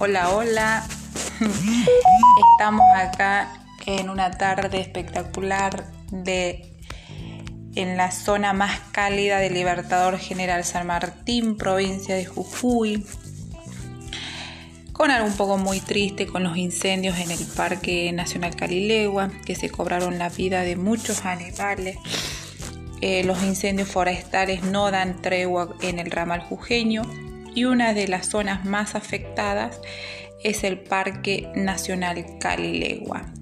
Hola, hola. Estamos acá en una tarde espectacular de en la zona más cálida del Libertador General San Martín, provincia de Jujuy. Con algo un poco muy triste con los incendios en el Parque Nacional Calilegua, que se cobraron la vida de muchos animales. Eh, los incendios forestales no dan tregua en el ramal jujeño y una de las zonas más afectadas es el Parque Nacional Calilegua.